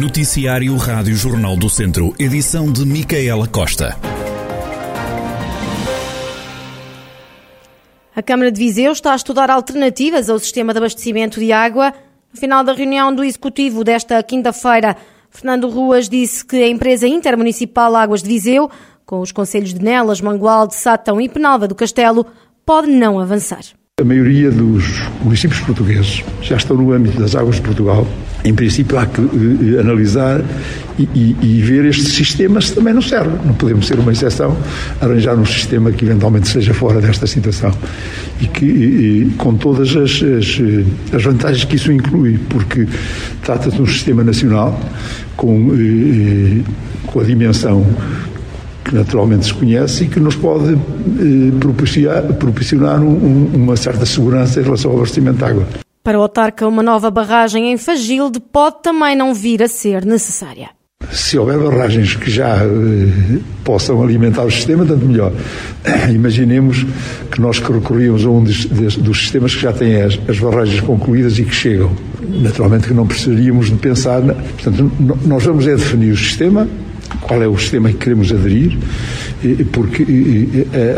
Noticiário Rádio Jornal do Centro, edição de Micaela Costa. A Câmara de Viseu está a estudar alternativas ao sistema de abastecimento de água. No final da reunião do Executivo desta quinta-feira, Fernando Ruas disse que a empresa intermunicipal Águas de Viseu, com os conselhos de Nelas, Mangualde, Sátão e Penalva do Castelo, pode não avançar. A maioria dos municípios portugueses já estão no âmbito das águas de Portugal. Em princípio, há que uh, analisar e, e, e, ver este sistema se também não serve. Não podemos ser uma exceção, arranjar um sistema que eventualmente seja fora desta situação e que, e, com todas as, as, eh, as, vantagens que isso inclui, porque trata-se de um sistema nacional com, uh, com a dimensão que naturalmente se conhece e que nos pode eh, propiciar, propiciar um, uma certa segurança em relação ao abastecimento de água. Para o autarca, uma nova barragem em Fagilde pode também não vir a ser necessária. Se houver barragens que já eh, possam alimentar o sistema, tanto melhor. Imaginemos que nós que recorríamos a um dos, dos sistemas que já têm as, as, barragens concluídas e que chegam. Naturalmente que não precisaríamos de pensar. Portanto, nós vamos é definir o sistema, qual é o sistema que queremos aderir, porque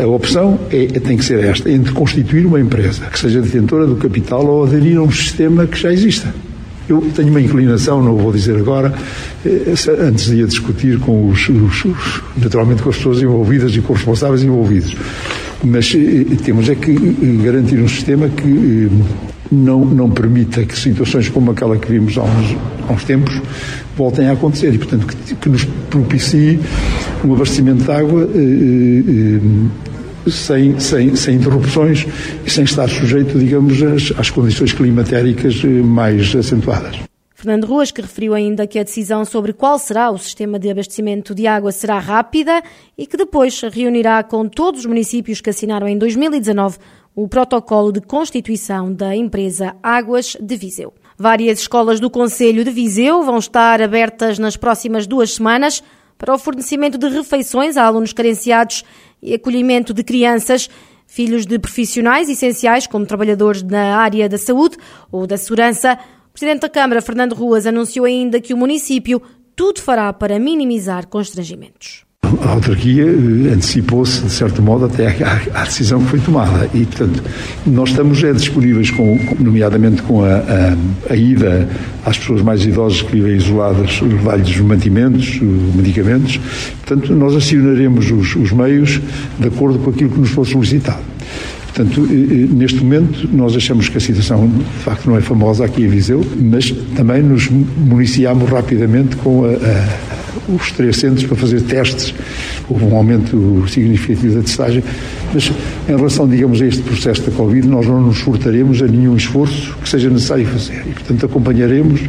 a opção é, tem que ser esta, entre constituir uma empresa que seja detentora do capital ou aderir a um sistema que já exista. Eu tenho uma inclinação, não vou dizer agora, eh, antes de a discutir com os, os, naturalmente com as pessoas envolvidas e com os responsáveis envolvidos. Mas eh, temos é que eh, garantir um sistema que não, não permita que situações como aquela que vimos há uns, há uns tempos voltem a acontecer e, portanto, que, que nos propicie um abastecimento de água eh, eh, sem, sem, sem interrupções e sem estar sujeito, digamos, às, às condições climatéricas eh, mais acentuadas. Fernando Ruas, que referiu ainda que a decisão sobre qual será o sistema de abastecimento de água será rápida e que depois reunirá com todos os municípios que assinaram em 2019 o protocolo de constituição da empresa Águas de Viseu. Várias escolas do Conselho de Viseu vão estar abertas nas próximas duas semanas para o fornecimento de refeições a alunos carenciados e acolhimento de crianças, filhos de profissionais essenciais, como trabalhadores na área da saúde ou da segurança o Presidente da Câmara, Fernando Ruas, anunciou ainda que o município tudo fará para minimizar constrangimentos. A autarquia eh, antecipou-se, de certo modo, até à, decisão que foi tomada. E, portanto, nós estamos é, disponíveis, com, nomeadamente com a, a, a, ida às pessoas mais idosas que vivem isoladas, levar-lhes mantimentos, medicamentos. Portanto, nós acionaremos os, os meios de acordo com aquilo que nos for solicitado. Portanto, neste momento, nós achamos que a situação, de facto, não é famosa aqui em Viseu, mas também nos municiamos rapidamente com a, a, os três centros para fazer testes. Houve um aumento significativo da testagem, mas em relação, digamos, a este processo da Covid, nós não nos furtaremos a nenhum esforço que seja necessário fazer. E, portanto, acompanharemos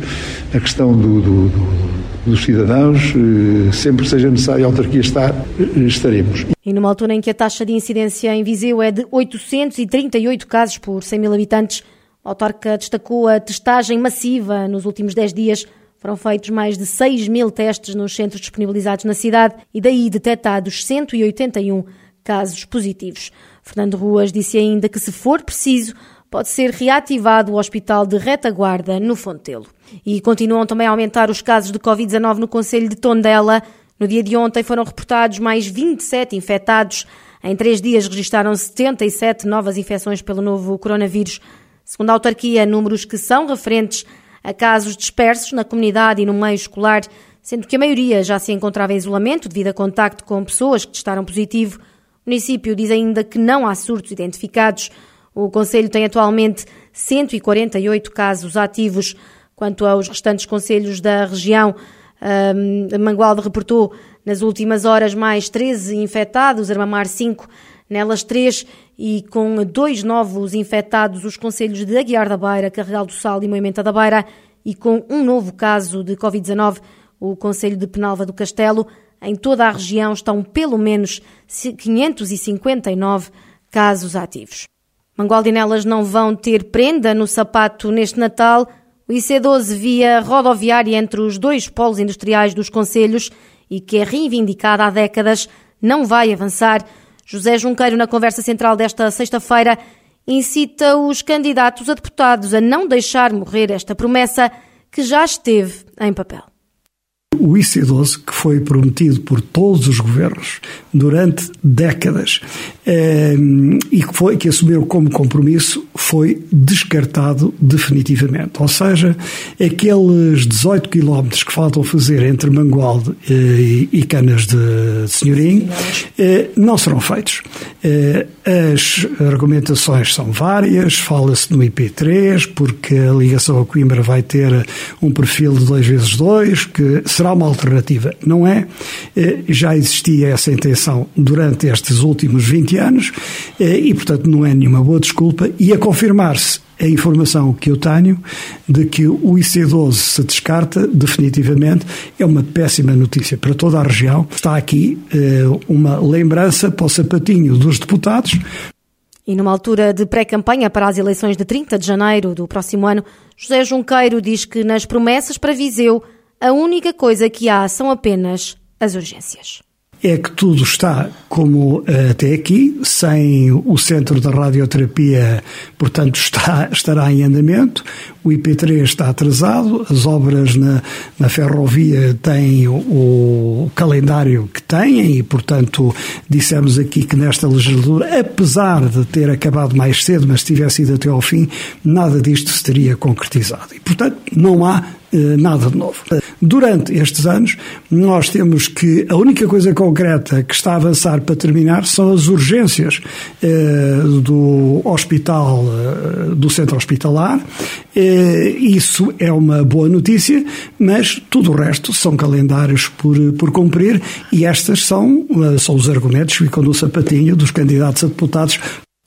a questão do, do, do dos cidadãos, eh, sempre que seja necessário a autarquia estar, eh, estaremos. E numa altura em que a taxa de incidência em Viseu é de 838 casos por 100 mil habitantes, a autarca destacou a testagem massiva nos últimos 10 dias. Foram feitos mais de 6 mil testes nos centros disponibilizados na cidade e daí detectados 181 casos positivos. Fernando Ruas disse ainda que, se for preciso, pode ser reativado o Hospital de Retaguarda, no Fontelo. E continuam também a aumentar os casos de Covid-19 no Conselho de Tondela. No dia de ontem foram reportados mais 27 infectados. Em três dias registaram 77 novas infecções pelo novo coronavírus. Segundo a autarquia, números que são referentes a casos dispersos na comunidade e no meio escolar, sendo que a maioria já se encontrava em isolamento devido a contacto com pessoas que testaram positivo. O município diz ainda que não há surtos identificados. O Conselho tem atualmente 148 casos ativos. Quanto aos restantes conselhos da região, um, Mangualde reportou nas últimas horas mais 13 infectados, Armamar 5, nelas 3 e com dois novos infectados os conselhos de Aguiar da Beira, Carregal do Sal e Moimenta da Beira e com um novo caso de Covid-19, o Conselho de Penalva do Castelo. Em toda a região estão pelo menos 559 casos ativos. Mangualdinelas não vão ter prenda no sapato neste Natal. O IC12 via rodoviária entre os dois polos industriais dos Conselhos e que é reivindicada há décadas, não vai avançar. José Junqueiro, na conversa central desta sexta-feira, incita os candidatos a deputados a não deixar morrer esta promessa que já esteve em papel. O IC12, que foi prometido por todos os governos durante décadas eh, e que, foi, que assumiu como compromisso, foi descartado definitivamente. Ou seja, aqueles 18 quilómetros que faltam fazer entre Mangualde eh, e Canas de Senhorim eh, não serão feitos. As argumentações são várias, fala-se no IP3, porque a ligação a Coimbra vai ter um perfil de 2 vezes 2, que será uma alternativa. Não é? Eh, já existia essa intenção durante estes últimos 20 anos eh, e, portanto, não é nenhuma boa desculpa. E a confirmar-se a informação que eu tenho de que o IC12 se descarta definitivamente é uma péssima notícia para toda a região. Está aqui eh, uma lembrança para o sapatinho dos deputados. E numa altura de pré-campanha para as eleições de 30 de janeiro do próximo ano, José Junqueiro diz que nas promessas para Viseu a única coisa que há são apenas as urgências é que tudo está como uh, até aqui, sem o centro da radioterapia, portanto, está, estará em andamento. O IP3 está atrasado, as obras na, na ferrovia têm o, o, calendário que têm e, portanto, dissemos aqui que nesta legislatura, apesar de ter acabado mais cedo, mas tivesse ido até ao fim, nada disto se teria concretizado. E, portanto, não há eh, nada de novo. Durante estes anos, nós temos que a única coisa concreta que está a avançar para terminar são as urgências eh, do hospital, eh, do centro hospitalar. Isso é uma boa notícia, mas tudo o resto são calendários por, por cumprir e estas são, são os argumentos que ficam no sapatinho dos candidatos a deputados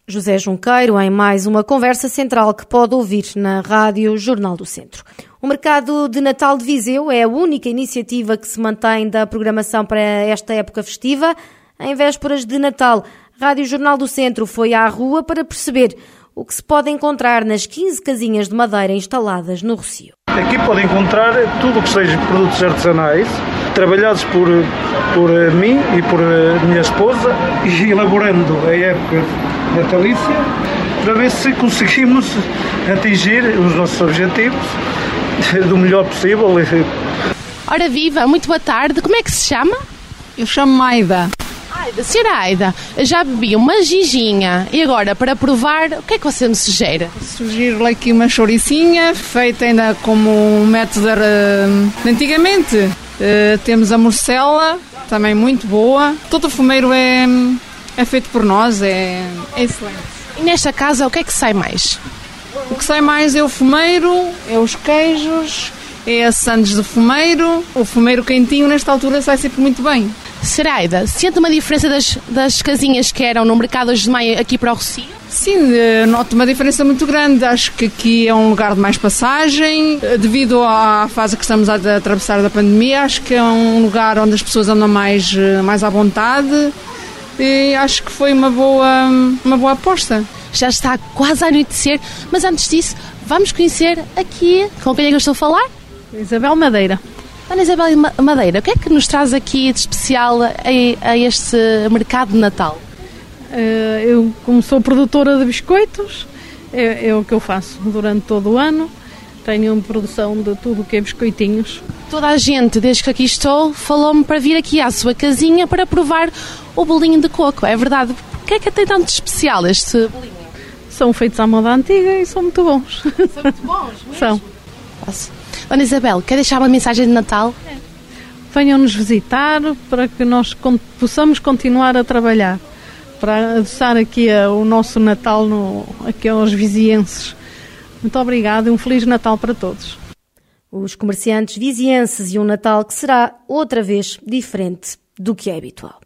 José Junqueiro em mais uma conversa central que pode ouvir na Rádio Jornal do Centro. O mercado de Natal de Viseu é a única iniciativa que se mantém da programação para esta época festiva. Em vésperas de Natal, Rádio Jornal do Centro foi à rua para perceber o que se pode encontrar nas 15 casinhas de madeira instaladas no Rocio. Aqui pode encontrar tudo o que seja produtos artesanais, trabalhados por, por mim e por minha esposa, e elaborando a época natalícia, para ver se conseguimos atingir os nossos objetivos do melhor possível. Ora viva, muito boa tarde. Como é que se chama? Eu chamo Aida. Aida, senhora Aida, já bebi uma ginginha e agora para provar, o que é que você me sugere? Sugiro-lhe aqui uma chouricinha, feita ainda como um método de antigamente. Uh, temos a morcela, também muito boa. Todo o fumeiro é, é feito por nós, é, é excelente. E nesta casa, o que é que sai mais? O que sai mais é o fumeiro, é os queijos, é a sandes de fumeiro. O fumeiro quentinho, nesta altura, sai sempre muito bem. Seraida, sente uma diferença das, das casinhas que eram no mercado hoje de maio aqui para o Rocio? Sim, eh, noto uma diferença muito grande. Acho que aqui é um lugar de mais passagem. Eh, devido à fase que estamos a atravessar da pandemia, acho que é um lugar onde as pessoas andam mais, eh, mais à vontade. E acho que foi uma boa, uma boa aposta já está quase a anoitecer, mas antes disso, vamos conhecer aqui, com quem é que eu estou a falar? Isabel Madeira. Dona Isabel Madeira, o que é que nos traz aqui de especial a, a este mercado de Natal? Eh, eu, como sou produtora de biscoitos, é, é, o que eu faço durante todo o ano. Tenho uma produção de tudo o que é biscoitinhos. Toda a gente, desde que aqui estou, falou-me para vir aqui à sua casinha para provar o bolinho de coco. É verdade? O que é que tem tanto de especial este bolinho? São feitos à moda antiga e são muito bons. São muito bons, mesmo? São. Posso. Dona Isabel, quer deixar uma mensagem de Natal? É. Venham-nos visitar para que nós possamos continuar a trabalhar, para adoçar aqui o nosso Natal no, aqui aos vizienses. Muito obrigada e um Feliz Natal para todos. Os comerciantes vizienses e um Natal que será outra vez diferente do que é habitual.